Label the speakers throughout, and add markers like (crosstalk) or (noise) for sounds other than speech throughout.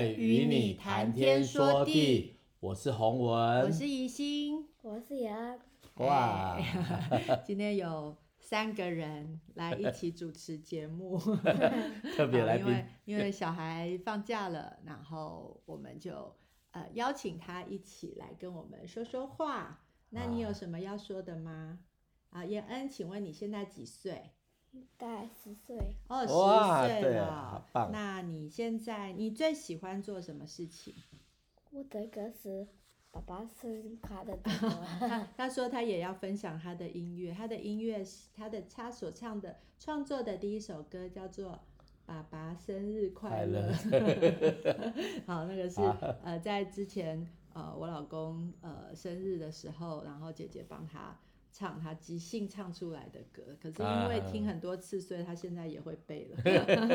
Speaker 1: 会与你谈天说地。我是洪文，
Speaker 2: 我是宜心，
Speaker 3: 我是杨。
Speaker 1: 哇，(laughs)
Speaker 2: 今天有三个人来一起主持节目，(laughs)
Speaker 1: 特别来宾，
Speaker 2: 因为因为小孩放假了，然后我们就呃邀请他一起来跟我们说说话。那你有什么要说的吗？啊，彦恩，请问你现在几岁？
Speaker 3: 大概十岁。
Speaker 2: 哦，十岁了，那你现在你最喜欢做什么事情？
Speaker 3: 我这个是爸爸生日卡的 (laughs)
Speaker 2: 他他说他也要分享他的音乐，他的音乐是他的他所唱的创作的第一首歌叫做《爸爸生日快乐》。(laughs) 好，那个是呃在之前呃我老公呃生日的时候，然后姐姐帮他。唱他即兴唱出来的歌，可是因为听很多次，所以他现在也会背了。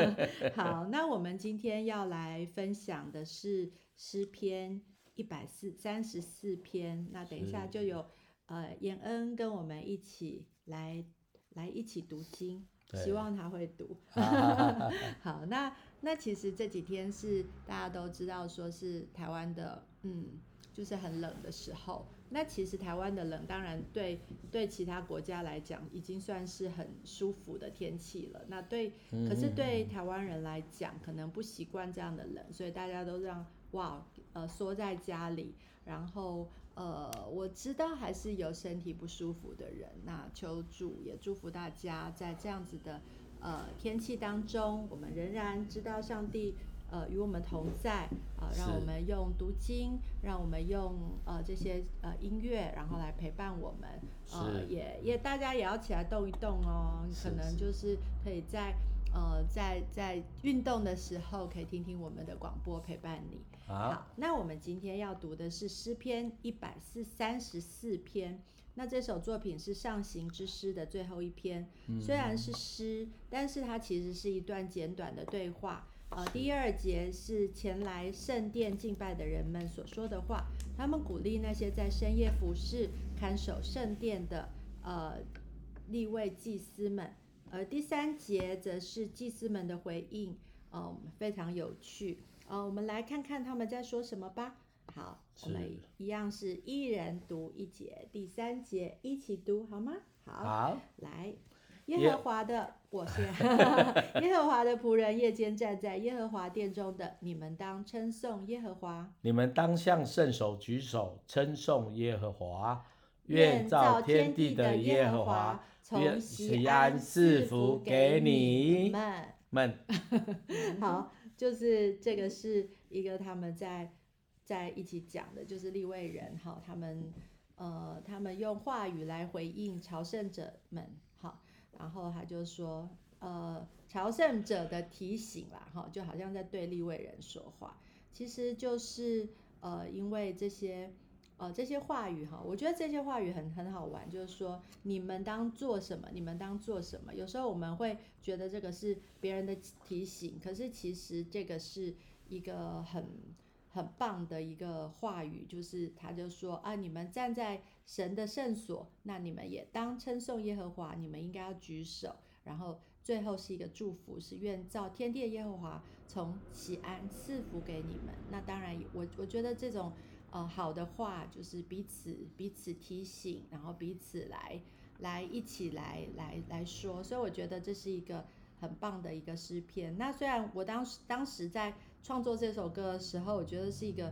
Speaker 2: (laughs) 好，那我们今天要来分享的是诗篇一百四三十四篇。那等一下就有呃彦恩跟我们一起来来一起读经，希望他会读。(laughs) 好，那那其实这几天是大家都知道，说是台湾的嗯。就是很冷的时候，那其实台湾的冷，当然对对其他国家来讲，已经算是很舒服的天气了。那对，可是对台湾人来讲，可能不习惯这样的冷，所以大家都让哇，呃，缩在家里。然后呃，我知道还是有身体不舒服的人，那求助也祝福大家，在这样子的呃天气当中，我们仍然知道上帝。呃，与我们同在，呃，让我们用读经，让我们用呃这些呃音乐，然后来陪伴我们，呃，也也大家也要起来动一动哦，可能就是可以在呃在在运动的时候，可以听听我们的广播陪伴你。
Speaker 1: 好，
Speaker 2: 好，那我们今天要读的是诗篇一百四三十四篇，那这首作品是上行之诗的最后一篇，虽然是诗，但是它其实是一段简短的对话。呃，第二节是前来圣殿敬拜的人们所说的话，他们鼓励那些在深夜服侍、看守圣殿的呃立位祭司们。而第三节则是祭司们的回应，呃，非常有趣。呃，我们来看看他们在说什么吧。好，我们一样是一人读一节，第三节一起读好吗？好，
Speaker 1: 好，
Speaker 2: 来。耶和华的，(laughs) 我 (laughs) 先耶和华的仆人，夜间站在耶和华殿中的，你们当称颂耶和华。
Speaker 1: 你们当向圣手举手，称颂耶和华。愿造天地的耶和华从西安赐福给你们。(laughs) 们，
Speaker 2: 好，就是这个是一个他们在在一起讲的，就是立位人哈，他们呃，他们用话语来回应朝圣者们，好。然后他就说，呃，朝圣者的提醒啦，哈，就好像在对立位人说话，其实就是，呃，因为这些，呃，这些话语哈，我觉得这些话语很很好玩，就是说，你们当做什么，你们当做什么。有时候我们会觉得这个是别人的提醒，可是其实这个是一个很。很棒的一个话语，就是他就说啊，你们站在神的圣所，那你们也当称颂耶和华，你们应该要举手。然后最后是一个祝福，是愿造天地的耶和华从喜安赐福给你们。那当然，我我觉得这种呃好的话，就是彼此彼此提醒，然后彼此来来一起来来来说。所以我觉得这是一个。很棒的一个诗篇。那虽然我当时当时在创作这首歌的时候，我觉得是一个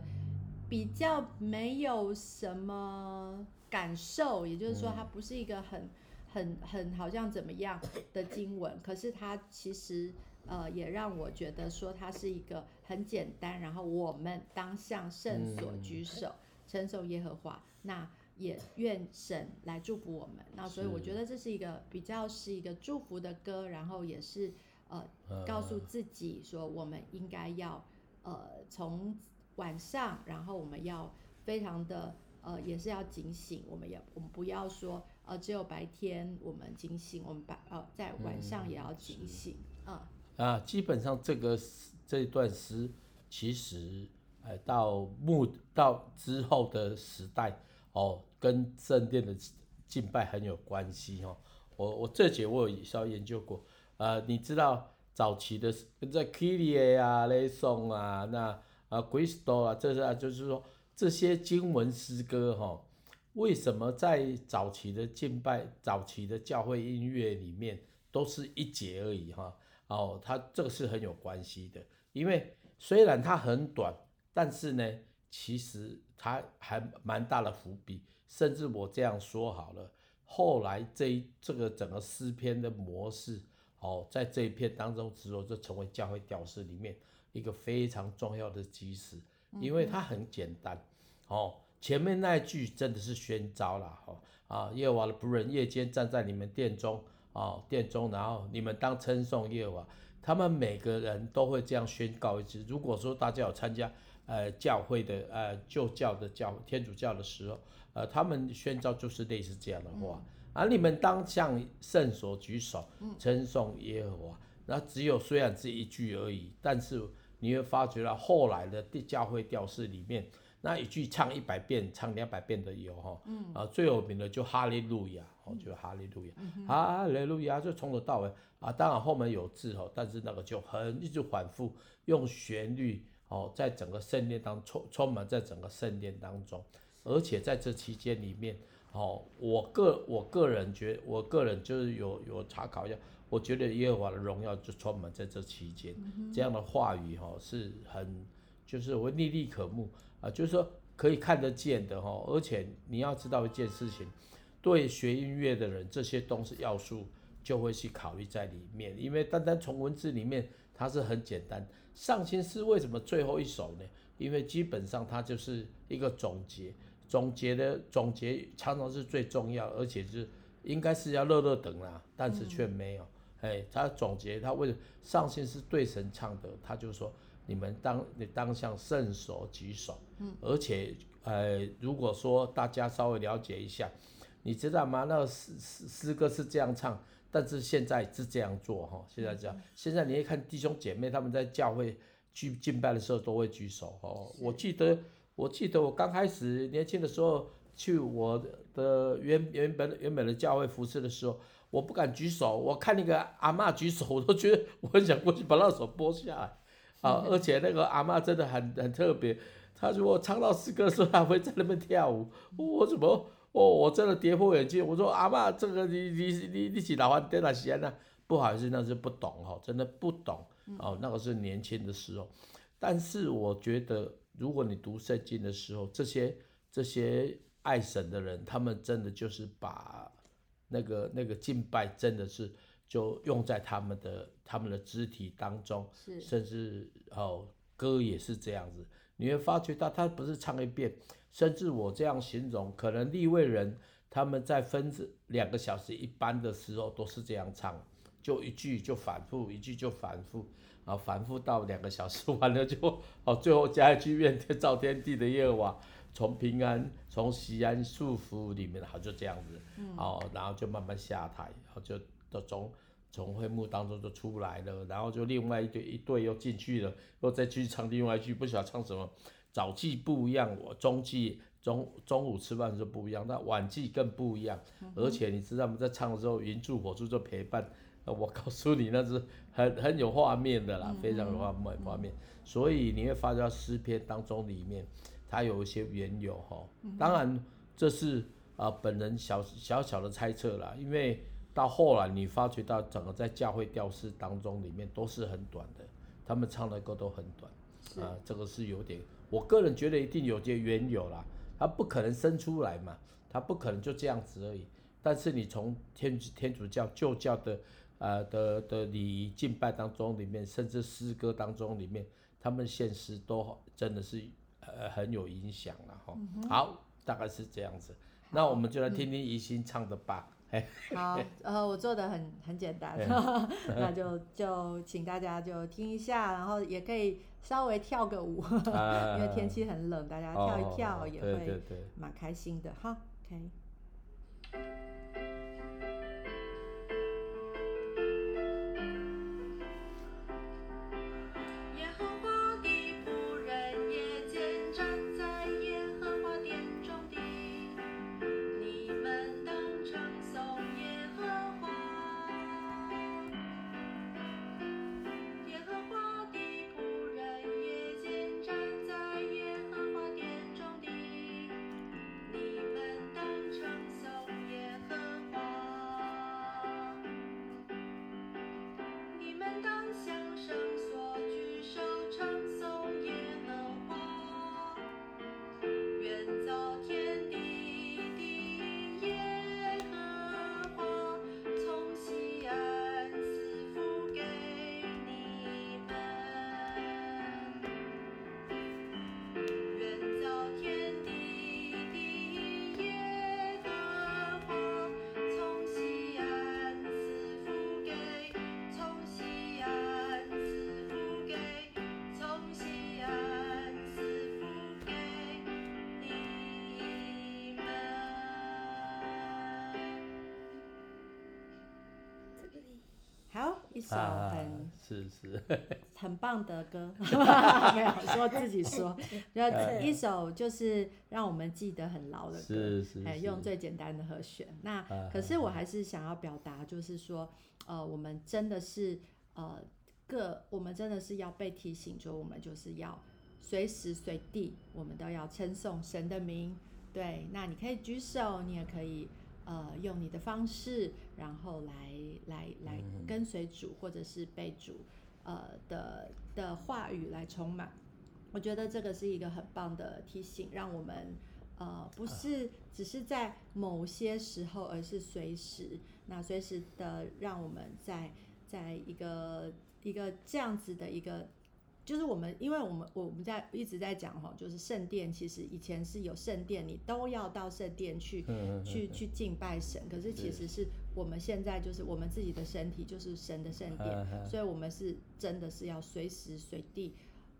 Speaker 2: 比较没有什么感受，也就是说，它不是一个很很很好像怎么样的经文。可是它其实呃也让我觉得说，它是一个很简单。然后我们当向圣所举手，称颂耶和华。那也愿神来祝福我们，那所以我觉得这是一个比较是一个祝福的歌，然后也是呃告诉自己说我们应该要呃从晚上，然后我们要非常的呃也是要警醒，我们也我们不要说呃只有白天我们警醒，我们把呃在晚上也要警醒啊、
Speaker 1: 嗯、啊，基本上这个这一段诗其实呃到末到之后的时代。哦，跟圣殿的敬拜很有关系哦。我我这节我有稍微研究过，呃，你知道早期的在 Kyrie 啊、雷颂啊，那啊，Cristo 啊，这是啊，就是说这些经文诗歌哈，为什么在早期的敬拜、早期的教会音乐里面都是一节而已哈？哦，它这个是很有关系的，因为虽然它很短，但是呢，其实它还蛮大的伏笔，甚至我这样说好了，后来这这个整个诗篇的模式。哦，在这一篇当中，之后就成为教会调式里面一个非常重要的基石，因为它很简单。哦，前面那一句真的是宣召了，哦啊，耶和华的仆人夜间站在你们殿中，哦殿中，然后你们当称颂耶和华。他们每个人都会这样宣告一次。如果说大家有参加呃教会的呃旧教的教天主教的时候，呃，他们宣召就是类似这样的话。嗯而、啊、你们当向圣所举手，称颂耶和华。那只有虽然是一句而已，但是你会发觉到后来的教会调式里面，那一句唱一百遍、唱两百遍的有哈。啊，最有名的就哈利路亚，哦，就哈利路亚，哈利路亚，就从头到尾啊。当然后面有字哈，但是那个就很一直反复用旋律哦，在整个圣殿当充充满在整个圣殿当中，而且在这期间里面。哦，我个我个人觉，我个人就是有有查考一下，我觉得耶和华的荣耀就充满在这期间，嗯、这样的话语哈是很就是会历历可目啊，就是说可以看得见的哈，而且你要知道一件事情，对学音乐的人，这些东西要素就会去考虑在里面，因为单单从文字里面它是很简单，上行诗为什么最后一首呢？因为基本上它就是一个总结。总结的总结常常是最重要，而且是应该是要乐乐等啦，但是却没有。哎、嗯，他总结他为上行诗对神唱的，他就说你们当你当向圣所举手。嗯，而且呃，如果说大家稍微了解一下，你知道吗？那个诗诗诗歌是这样唱，但是现在是这样做哈。现在这样，嗯、现在你一看弟兄姐妹他们在教会去敬拜的时候都会举手哦。我记得。我记得我刚开始年轻的时候去我的原原本原本的教会服侍的时候，我不敢举手。我看那个阿嬷举手，(laughs) 我都觉得我很想过去把那手拨下来。啊，而且那个阿嬷真的很很特别，她如果唱到诗歌的时候，她会在那边跳舞。我怎么哦，我真的跌破眼镜。我说阿嬷，这个你你你你是老番在哪些呢？不好意思，那是不懂哈，真的不懂。哦，那个是年轻的时候，但是我觉得。如果你读圣经的时候，这些这些爱神的人，他们真的就是把那个那个敬拜，真的是就用在他们的他们的肢体当中，是甚至哦歌也是这样子。你会发觉到他不是唱一遍，甚至我这样形容，可能立位人他们在分两个小时一班的时候都是这样唱，就一句就反复，一句就反复。啊，反复到两个小时完了就，哦，最后加一句愿天造天地的耶和华，从平安从西安束缚里面，好就这样子，哦，然后就慢慢下台，然后就都从从会幕当中就出来了，然后就另外一队一队又进去了，又再去唱另外一句，不晓得唱什么，早祭不一样，我中祭中中午吃饭的时候不一样，那晚祭更不一样，而且你知道吗？在唱的时候，云柱火柱就陪伴。我告诉你，那是很很有画面的啦，非常有画面画面。所以你会发觉诗篇当中里面，它有一些缘由哈。当然这是啊本人小小小的猜测啦，因为到后来你发觉到整个在教会调式当中里面都是很短的，他们唱的歌都很短啊，这个是有点，我个人觉得一定有些缘由啦，他不可能生出来嘛，他不可能就这样子而已。但是你从天天主教旧教的。呃的的礼仪敬拜当中里面，甚至诗歌当中里面，他们现实都真的是呃很有影响了哈。好，大概是这样子。那我们就来听听怡心唱的吧。
Speaker 2: 好，呃，我做的很很简单，(laughs) 那就就请大家就听一下，然后也可以稍微跳个舞，(laughs) 因为天气很冷，大家跳一跳也会蛮开心的哈。OK。好，一首很、啊、
Speaker 1: 是是。(laughs)
Speaker 2: 很棒的歌，(laughs) 没有说自己说，(laughs) 要一首就是让我们记得很牢的歌，
Speaker 1: 是是，是，
Speaker 2: 用最简单的和弦。那可是我还是想要表达，就是说，呃，我们真的是呃各，我们真的是要被提醒，说我们就是要随时随地，我们都要称颂神的名。对，那你可以举手，你也可以呃用你的方式，然后来来来跟随主，或者是被主呃的的话语来充满。我觉得这个是一个很棒的提醒，让我们呃不是只是在某些时候，而是随时，那随时的让我们在在一个一个这样子的一个。就是我们，因为我们我们在一直在讲哈，就是圣殿，其实以前是有圣殿，你都要到圣殿去去去敬拜神。可是其实是我们现在就是我们自己的身体就是神的圣殿，所以我们是真的是要随时随地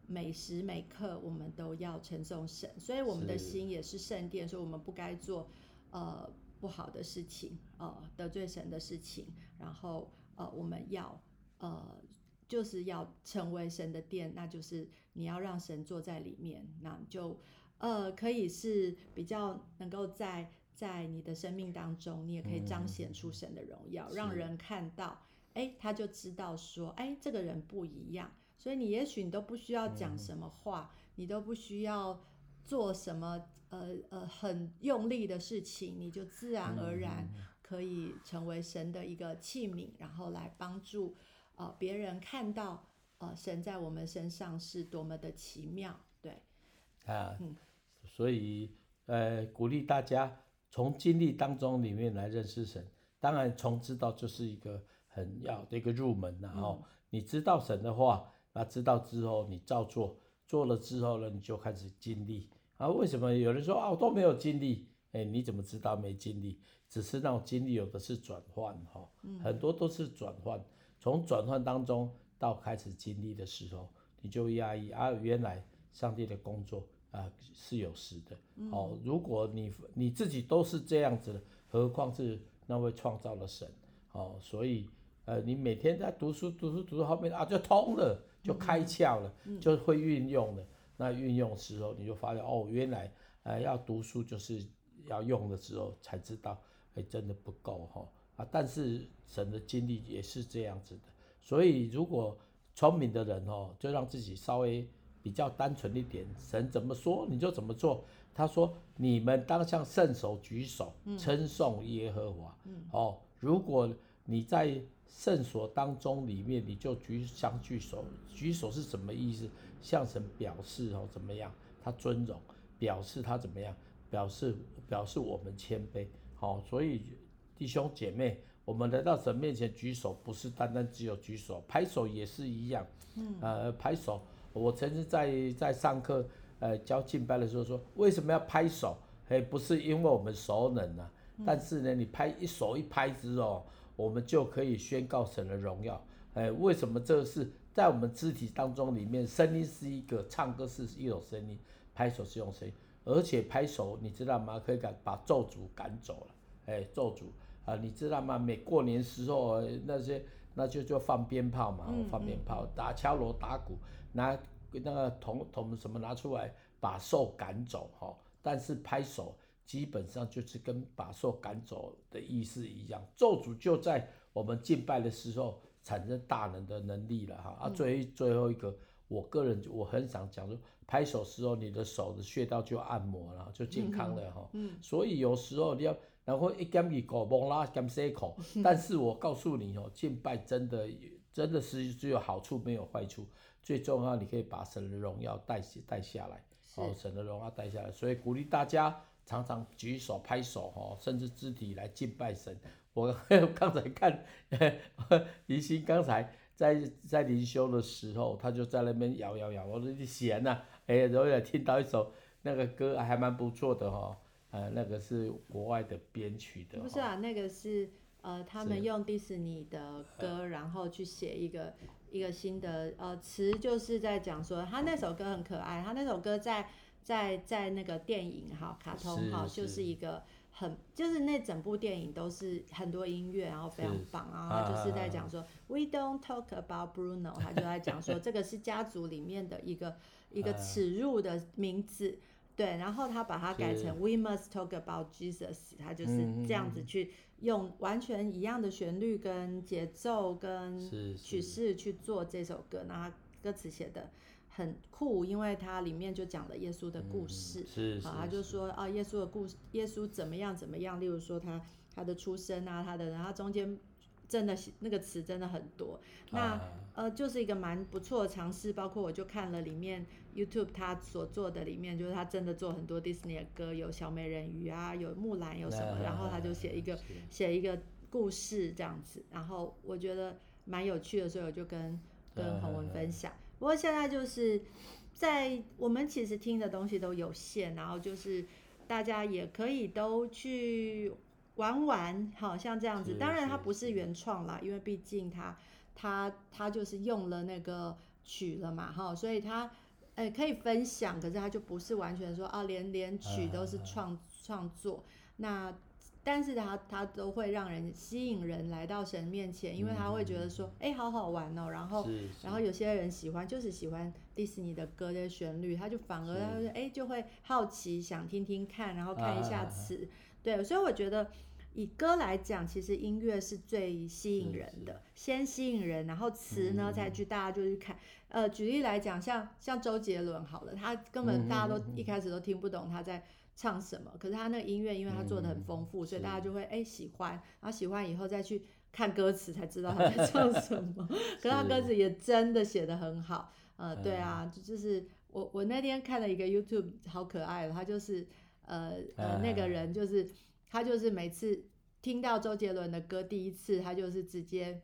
Speaker 2: 每时每刻我们都要称颂神，所以我们的心也是圣殿，所以我们不该做呃不好的事情，呃得罪神的事情，然后呃我们要呃。就是要成为神的殿，那就是你要让神坐在里面，那就呃可以是比较能够在在你的生命当中，你也可以彰显出神的荣耀，嗯，让人看到，哎，他就知道说，哎，这个人不一样。所以你也许你都不需要讲什么话，嗯，你都不需要做什么呃呃很用力的事情，你就自然而然可以成为神的一个器皿，然后来帮助。呃，别人看到呃，神在我们身上是多么的奇妙，对，
Speaker 1: 啊，嗯，所以呃，鼓励大家从经历当中里面来认识神。当然，从知道就是一个很要的一个入门，然后你知道神的话，那知道之后你照做，做了之后呢，你就开始经历。啊，为什么有人说啊，我都没有经历？哎，你怎么知道没经历？只是那种经历有的是转换哈，很多都是转换。从转换当中到开始经历的时候，你就压抑啊，原来上帝的工作啊、呃、是有时的。哦，如果你你自己都是这样子的，何况是那位创造了神？哦，所以呃，你每天在读书读书读到后面啊，就通了，就开窍了，就会运用了。那运用的时候，你就发现哦，原来呃要读书就是要用的时候才知道，哎，真的不够哈。啊，但是神的经历也是这样子的，所以如果聪明的人哦，就让自己稍微比较单纯一点，神怎么说你就怎么做。他说：“你们当向圣手举手，称颂耶和华。嗯”哦，如果你在圣所当中里面，你就举相举手，举手是什么意思？向神表示哦怎么样？他尊荣，表示他怎么样？表示表示我们谦卑。好，所以。弟兄姐妹，我们来到神面前举手，不是单单只有举手，拍手也是一样。嗯，呃，拍手，我曾经在在上课，呃，教敬拜的时候说，为什么要拍手？嘿，不是因为我们熟能啊，但是呢，你拍一手一拍之后，我们就可以宣告神的荣耀。哎，为什么这是在我们肢体当中里面，声音是一个，唱歌是一种声音，拍手是一种声音，而且拍手，你知道吗？可以赶把咒诅赶走了。哎，咒诅。啊，你知道吗？每过年时候那些，那就就放鞭炮嘛，嗯、放鞭炮，打敲锣打鼓，拿那个桶桶什么拿出来，把兽赶走哈。但是拍手基本上就是跟把兽赶走的意思一样。咒诅就在我们敬拜的时候产生大能的能力了哈。啊，最最后一个，我个人我很想讲说，拍手时候你的手的穴道就按摩了，就健康了哈。嗯。所以有时候你要。然后一减一口，蒙拉减三口，但是我告诉你哦，敬拜真的真的是只有好处没有坏处，最重要你可以把神的荣耀带带下来，哦，神的荣耀带下来，所以鼓励大家常常举手拍手哦，甚至肢体来敬拜神。我 (laughs) 刚才看，(laughs) 宜兴刚才在在灵修的时候，他就在那边摇摇摇，我说你闲呐，哎，然后也听到一首那个歌还蛮不错的哈。呃，那个是国外的编曲的。
Speaker 2: 不是啊，那个是呃，他们用迪士尼的歌，然后去写一个一个新的呃词，就是在讲说他那首歌很可爱，他那首歌在在在那个电影哈，卡通哈，就是一个很就是那整部电影都是很多音乐，然后非常棒，然后他就是在讲说、啊、We don't talk about Bruno，他就在讲说这个是家族里面的一个 (laughs) 一个耻辱的名字，对，然后他把它改成 We must talk about Jesus，他就是这样子去用完全一样的旋律跟节奏跟曲式去做这首歌，那歌词写的。很酷，因为它里面就讲了耶稣的故事，
Speaker 1: 嗯、是，是，
Speaker 2: 好，他就说啊，耶稣的故事，耶稣怎么样怎么样，例如说他他的出生啊，他的，然后中间真的那个词真的很多，那、啊、呃就是一个蛮不错的尝试，包括我就看了里面 YouTube 他所做的里面，就是他真的做很多 Disney 的歌，有小美人鱼啊，有木兰，有什么，啊、然后他就写一个写一个故事这样子，然后我觉得蛮有趣的，所以我就跟跟洪文分享。啊不过现在就是在我们其实听的东西都有限，然后就是大家也可以都去玩玩，好像这样子。当然它不是原创啦，因为毕竟它它它就是用了那个曲了嘛，哈，所以它呃可以分享，可是它就不是完全说啊连连曲都是创创作那。但是他他都会让人吸引人来到神面前，因为他会觉得说，哎、嗯欸，好好玩哦。然后，然后有些人喜欢，就是喜欢迪士尼的歌的旋律，他就反而他就哎就会好奇想听听看，然后看一下词。啊、对，所以我觉得以歌来讲，其实音乐是最吸引人的，先吸引人，然后词呢再去大家就去看。呃，举例来讲，像像周杰伦好了，他根本大家都一开始都听不懂他在。唱什么？可是他那个音乐，因为他做的很丰富，嗯，所以大家就会哎喜欢，然后喜欢以后再去看歌词，才知道他在唱什么。(laughs) 可是他歌词也真的写的很好，呃，对啊，就就是我我那天看了一个 YouTube，好可爱的，他就是呃呃那个人就是他就是每次听到周杰伦的歌，第一次他就是直接。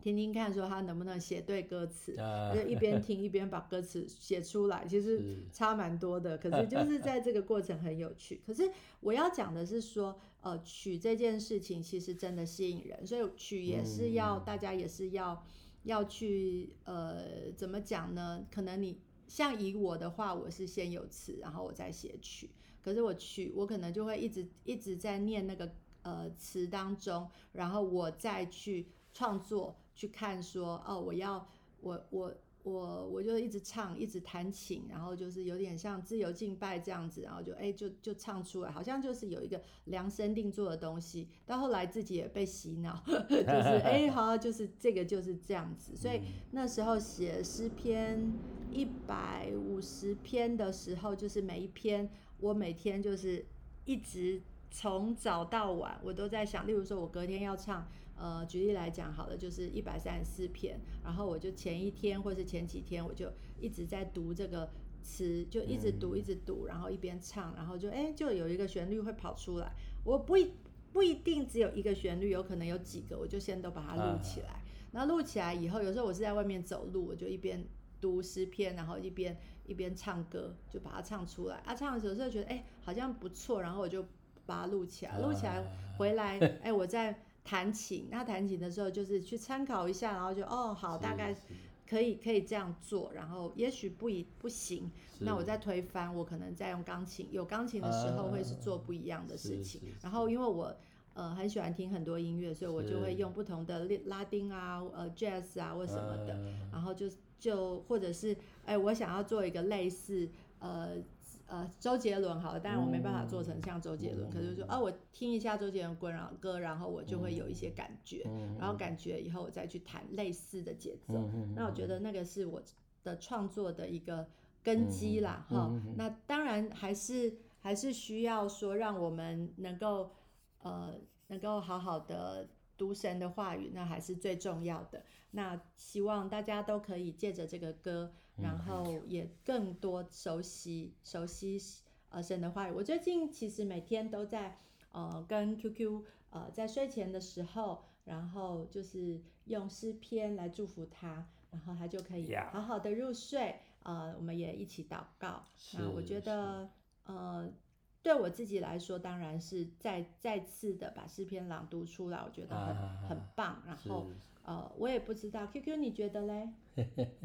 Speaker 2: 听听看，说他能不能写对歌词，就一边听一边把歌词写出来，其实差蛮多的。(laughs) 可是就是在这个过程很有趣。可是我要讲的是说，呃，曲这件事情其实真的吸引人，所以曲也是要大家也是要要去呃怎么讲呢？可能你像以我的话，我是先有词，然后我再写曲。可是我去我可能就会一直一直在念那个呃词当中，然后我再去创作。去看说哦，我要我我我我就一直唱，一直弹琴，然后就是有点像自由敬拜这样子，然后就哎就就唱出来，好像就是有一个量身定做的东西。到后来自己也被洗脑，(laughs) 就是哎好像就是这个就是这样子。所以那时候写诗篇一百五十篇的时候，就是每一篇我每天就是一直从早到晚，我都在想，例如说我隔天要唱。呃，举例来讲，好了，就是一百三十四篇，然后我就前一天或是前几天，我就一直在读这个词，就一直读一直读，然后一边唱，然后就哎，就有一个旋律会跑出来。我不一不一定只有一个旋律，有可能有几个，我就先都把它录起来。然后录起来以后，有时候我是在外面走路，我就一边读诗篇，然后一边一边唱歌，就把它唱出来。啊，唱的时候就觉得哎，好像不错，然后我就把它录起来，录起来回来，(laughs) 哎，我在。弹琴，那弹琴的时候就是去参考一下，然后就哦好，大概可以可以这样做，然后也许不一不行，那我再推翻，我可能再用钢琴，有钢琴的时候会是做不一样的事情。然后因为我呃很喜欢听很多音乐，所以我就会用不同的拉丁啊、呃 jazz 啊或什么的，然后就就或者是哎我想要做一个类似呃。呃，周杰伦好了，当然我没办法做成像周杰伦，嗯，可是就说啊，我听一下周杰伦歌，然后我就会有一些感觉，嗯，然后感觉以后我再去弹类似的节奏，嗯，那我觉得那个是我的创作的一个根基啦，哈，那当然还是还是需要说让我们能够呃能够好好的读神的话语，那还是最重要的。那希望大家都可以借着这个歌。然后也更多熟悉熟悉呃神的话语。我最近其实每天都在呃跟 QQ 呃在睡前的时候，然后就是用诗篇来祝福他，然后他就可以好好的入睡。呃，我们也一起祷告。那我觉得呃对我自己来说，当然是再再次的把诗篇朗读出来，我觉得很、啊、很棒。然后。呃，我也不知道，Q Q，你觉得嘞？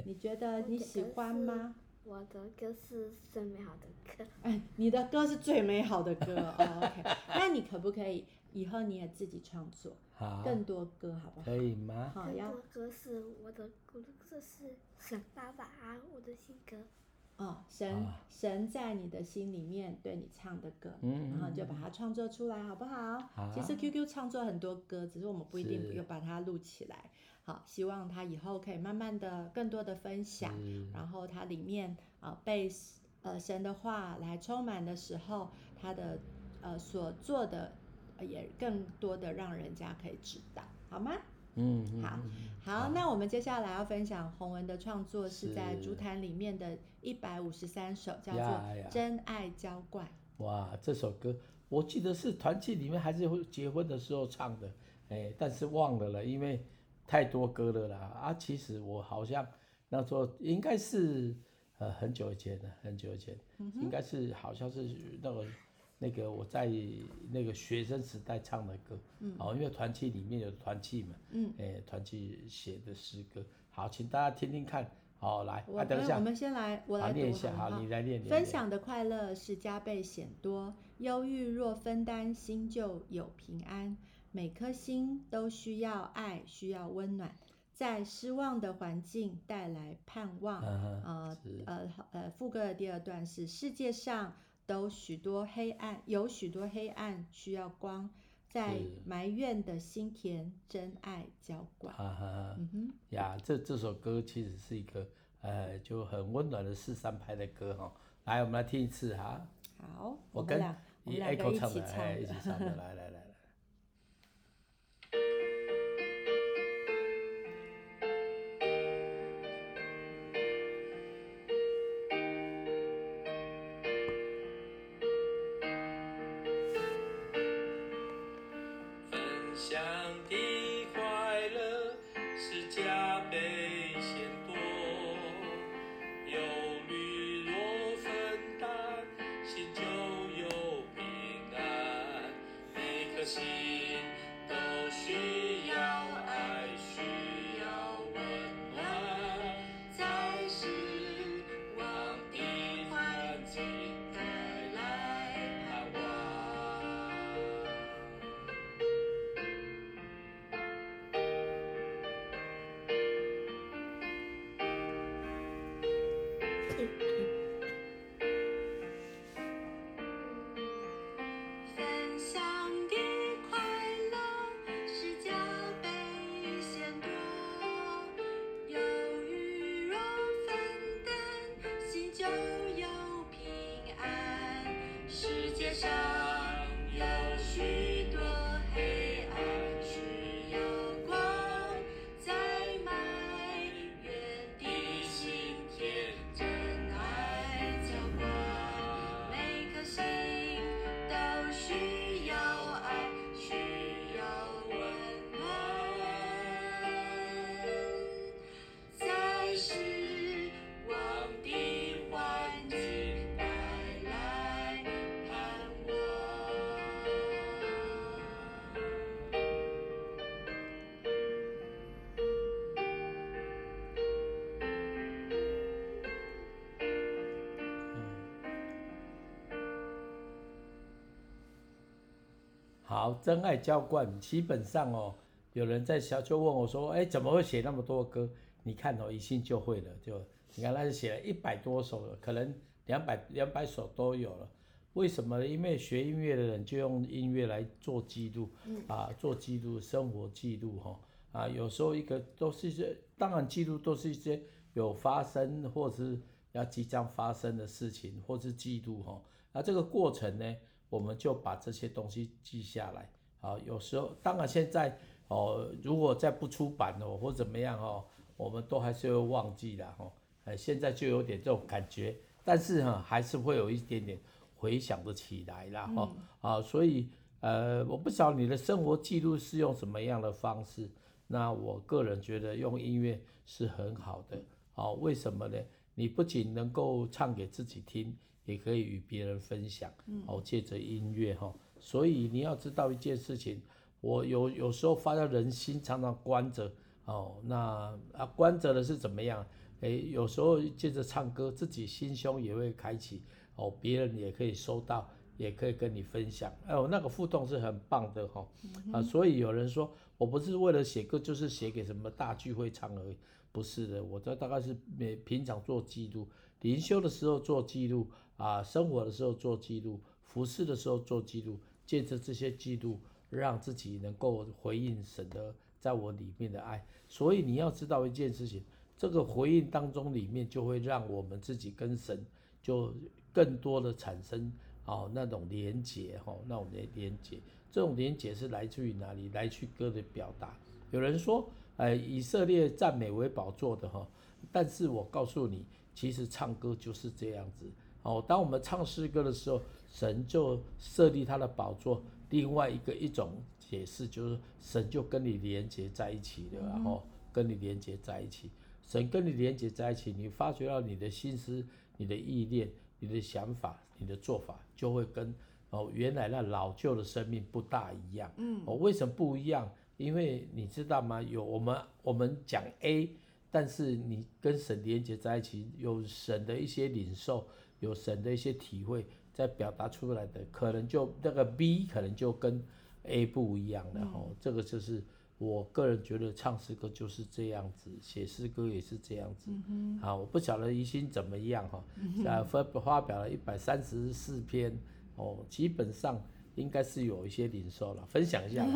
Speaker 2: 你觉得你喜欢吗？(laughs)
Speaker 3: 我的歌是最美好的歌。
Speaker 2: 哎，你的歌是最美好的歌哦，OK。那你可不可以以后你也自己创作更多歌，好不好？
Speaker 1: 可以吗？
Speaker 3: 好，更多歌是我的歌，这是想爸爸啊我的新歌。
Speaker 2: 哦，神神在你的心里面对你唱的歌，
Speaker 1: 嗯，
Speaker 2: 然后就把它创作出来，好不好？
Speaker 1: 好。
Speaker 2: 其实 QQ 创作很多歌，只是我们不一定有把它录起来。好，希望他以后可以慢慢的更多的分享，然后它里面啊、呃、被呃神的话来充满的时候，他的呃所做的也更多的让人家可以知道，好吗？
Speaker 1: 嗯，
Speaker 2: 好，好，那我们接下来要分享洪文的创作是在竹坛里面的一百五十三首，叫做《真爱浇灌》。
Speaker 1: 哇，这首歌我记得是团契里面还是会结婚的时候唱的，哎，但是忘了了，因为太多歌了啦。啊，其实我好像那时候应该是呃很久以前的，很久以前，嗯、应该是好像是那个。那个我在那个学生时代唱的歌，嗯，哦，因为团契里面有团契嘛，嗯，哎，团契写的诗歌，好，请大家听听看，好，来，
Speaker 2: 我等一下，我们先来，我来
Speaker 1: 念一下，好，你来念。
Speaker 2: 分享的快乐是加倍显多，忧郁若分担，心就有平安。每颗心都需要爱，需要温暖，在失望的环境带来盼望。呃呃呃，副歌的第二段是世界上。都许多黑暗，有许多黑暗需要光，在埋怨的心田，真爱浇灌。
Speaker 1: 哈哈，嗯哼，呀，这这首歌其实是一个呃，就很温暖的四三拍的歌哈。来，我们来听一次哈。
Speaker 2: 好，
Speaker 1: 我跟
Speaker 2: 你 echo 唱的，
Speaker 1: 哎，一起唱的，来 (laughs) 来来。好，真爱浇灌，基本上哦，有人在小就问我说，哎，怎么会写那么多歌？你看哦，一信就会了，就你看他是写了一百多首了，可能两百两百首都有了。为什么呢？因为学音乐的人就用音乐来做记录，啊，做记录，生活记录哈，啊，有时候一个都是一些，当然记录都是一些有发生或是要即将发生的事情，或是记录哈，那这个过程呢？我们就把这些东西记下来，啊，有时候当然现在哦，如果再不出版哦或怎么样哦，我们都还是会忘记的哦，哎，现在就有点这种感觉，但是哈还是会有一点点回想得起来啦哈，啊，所以呃，我不晓得你的生活记录是用什么样的方式，那我个人觉得用音乐是很好的，哦，为什么呢？你不仅能够唱给自己听。也可以与别人分享，哦，借着音乐哈，所以你要知道一件事情，我有有时候发到人心常常关着，哦，那啊关着的是怎么样？诶，有时候借着唱歌，自己心胸也会开启哦，别人也可以收到，也可以跟你分享，哎呦，那个互动是很棒的哈、哦嗯，啊，所以有人说我不是为了写歌，就是写给什么大聚会唱而已，不是的，我这大概是每平常做记录，灵修的时候做记录啊，生活的时候做记录，服侍的时候做记录，借着这些记录，让自己能够回应神的在我里面的爱，所以你要知道一件事情。这个回应当中，里面就会让我们自己跟神就更多的产生哦那种连结哈，那种连连结，这种连结是来自于哪里？来去歌的表达。有人说，哎，以色列赞美为宝座的哈，但是我告诉你，其实唱歌就是这样子哦。当我们唱诗歌的时候，神就设立他的宝座。另外一个一种解释就是，神就跟你连接在一起了，然后跟你连接在一起。神跟你连接在一起，你发觉到你的心思、你的意念、你的想法、你的做法，就会跟哦原来那老旧的生命不大一样。嗯，哦，为什么不一样？因为你知道吗？有我们我们讲 A，但是你跟神连接在一起，有神的一些领受，有神的一些体会，在表达出来的，可能就那个 B 可能就跟 A 不一样了。哦，这个就是。我个人觉得唱诗歌就是这样子，写诗歌也是这样子。嗯、好，我不晓得怡心怎么样哈，呃、嗯，发发表了一百三十四篇，哦，基本上应该是有一些领受了，分享一下。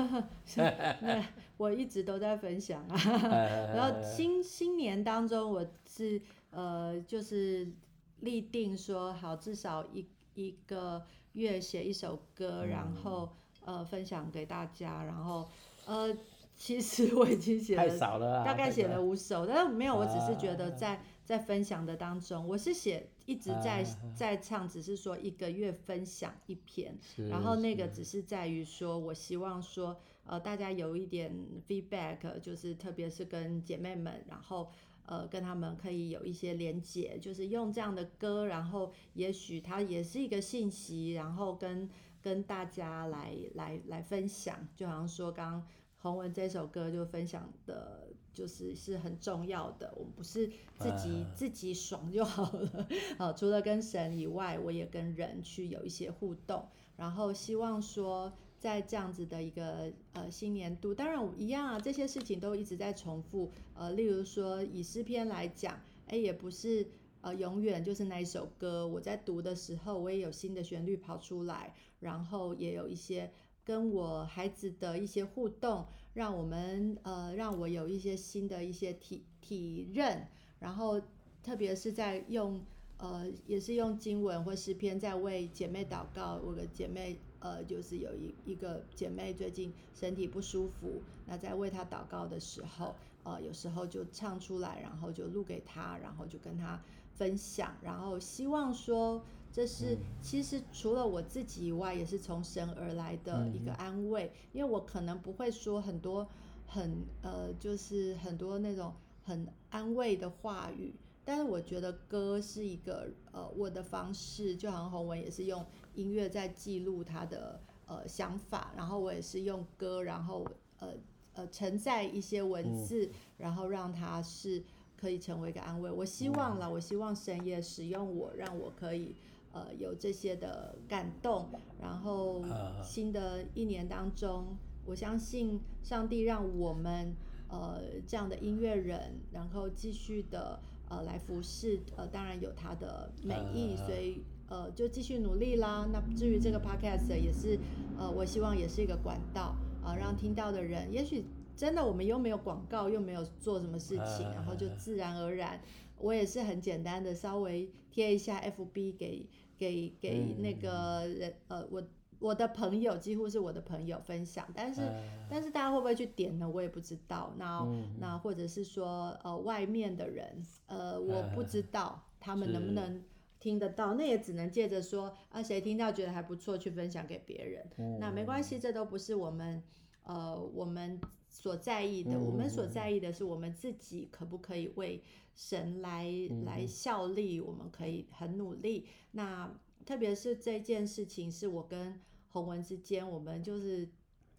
Speaker 1: (laughs)
Speaker 2: 我一直都在分享啊，(laughs) 然后新新年当中，我是呃，就是立定说好，至少一一个月写一首歌，嗯、然后呃分享给大家，然后呃。其实我已经写了，太少了啊，大概写了五首，但是没有，我只是觉得在在分享的当中，我是写一直在在唱，只是说一个月分享一篇，然后那个只是在于说我希望说呃大家有一点 feedback，就是特别是跟姐妹们，然后呃跟他们可以有一些连结，就是用这样的歌，然后也许它也是一个信息，然后跟跟大家来来来分享，就好像说刚刚。洪文这首歌就分享的，就是是很重要的。我们不是自己自己爽就好了，(laughs) 啊，除了跟神以外，我也跟人去有一些互动。然后希望说，在这样子的一个呃新年度，当然一样啊，这些事情都一直在重复。呃，例如说以诗篇来讲，哎，也不是呃永远就是那一首歌。我在读的时候，我也有新的旋律跑出来，然后也有一些。跟我孩子的一些互动，让我们呃，让我有一些新的一些体体认，然后特别是在用呃，也是用经文或诗篇在为姐妹祷告。我的姐妹呃，就是有一一个姐妹最近身体不舒服，那在为她祷告的时候，呃，有时候就唱出来，然后就录给她，然后就跟她分享，然后希望说。这是其实除了我自己以外，也是从神而来的一个安慰，因为我可能不会说很多很呃，就是很多那种很安慰的话语，但是我觉得歌是一个呃我的方式，就好像洪文也是用音乐在记录他的呃想法，然后我也是用歌，然后呃呃承载一些文字，然后让它是可以成为一个安慰。我希望了，我希望神也使用我，让我可以。呃，有这些的感动，然后新的一年当中，我相信上帝让我们呃这样的音乐人，然后继续的呃来服侍，呃，当然有他的美意，所以呃就继续努力啦。那至于这个 podcast 也是，呃，我希望也是一个管道啊，呃，让听到的人，也许真的我们又没有广告，又没有做什么事情，然后就自然而然，我也是很简单的稍微贴一下 FB 给。给给那个人呃，我我的朋友几乎是我的朋友分享，但是、呃、但是大家会不会去点呢？我也不知道。那、嗯、那或者是说呃外面的人呃我不知道他们能不能听得到，那也只能借着说啊谁听到觉得还不错去分享给别人。嗯、那没关系，这都不是我们呃我们所在意的、嗯，我们所在意的是我们自己可不可以为。神来来效力，我们可以很努力。那特别是这件事情，是我跟洪文之间，我们就是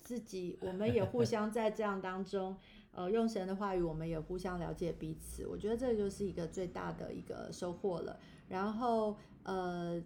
Speaker 2: 自己，我们也互 (laughs) 相在这样当中，呃，用神的话语，我们也互相了解彼此。我觉得这就是一个最大的一个收获了。然后，呃，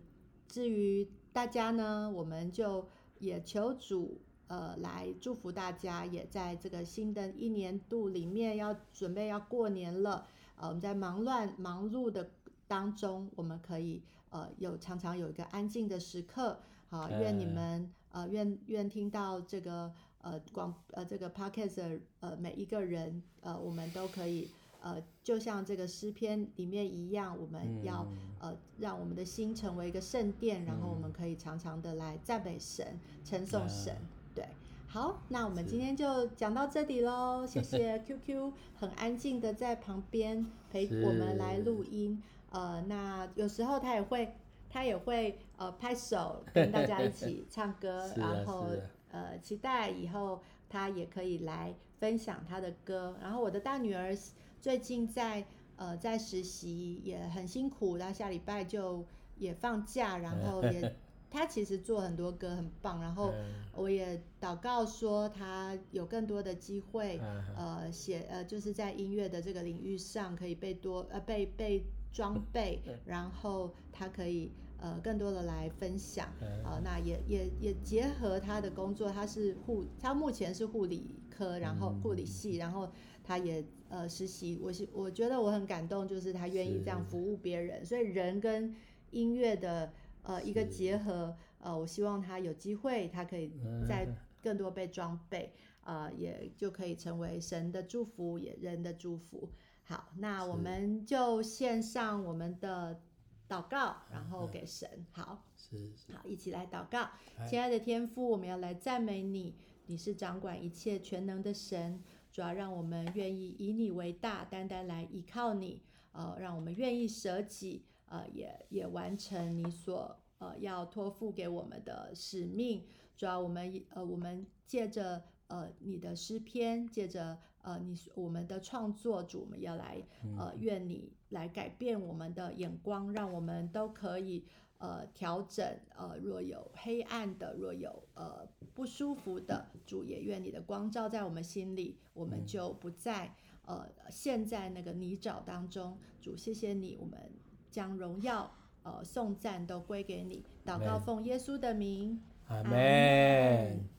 Speaker 2: 至于大家呢，我们就也求主，呃，来祝福大家，也在这个新的一年度里面要准备要过年了。呃，我们在忙乱忙碌的当中，我们可以呃有常常有一个安静的时刻。好，愿你们呃愿愿听到这个。呃，广呃这个 podcast 呃每一个人呃，我们都可以呃，就像这个诗篇里面一样，我们要、嗯、呃让我们的心成为一个圣殿，嗯、然后我们可以常常的来赞美神、称颂神。嗯、对，好，那我们今天就讲到这里喽，谢谢 (laughs) QQ 很安静的在旁边陪我们来录音。呃，那有时候他也会他也会呃拍手跟大家一起唱歌，(laughs) 然后。呃，期待以后他也可以来分享他的歌。然后我的大女儿最近在呃在实习，也很辛苦。然后下礼拜就也放假，然后也 (laughs) 她其实做很多歌很棒。然后我也祷告说她有更多的机会，呃写呃就是在音乐的这个领域上可以被多呃被被装备，然后他可以。呃，更多的来分享，呃，那也也也结合他的工作，他是护，他目前是护理科，然后护理系，然后他也呃实习，我是我觉得我很感动，就是他愿意这样服务别人，所以人跟音乐的呃一个结合，呃，我希望他有机会，他可以再更多被装备，呃，也就可以成为神的祝福，也人的祝福。好，那我们就献上我们的。祷告，然后给神。好，
Speaker 1: 是，是
Speaker 2: 好，一起来祷告。亲爱的天父，我们要来赞美你，你是掌管一切全能的神。主要让我们愿意以你为大，单单来依靠你。呃，让我们愿意舍己，呃，也也完成你所呃要托付给我们的使命。主要我们呃，我们借着呃你的诗篇，借着。呃，你我们的创作主，我们要来，呃，愿你来改变我们的眼光，让我们都可以呃调整。呃，若有黑暗的，若有呃不舒服的，主也愿你的光照在我们心里，我们就不再呃陷在那个泥沼当中。主，谢谢你，我们将荣耀呃颂赞都归给你。祷告奉耶稣的名，
Speaker 1: 阿门。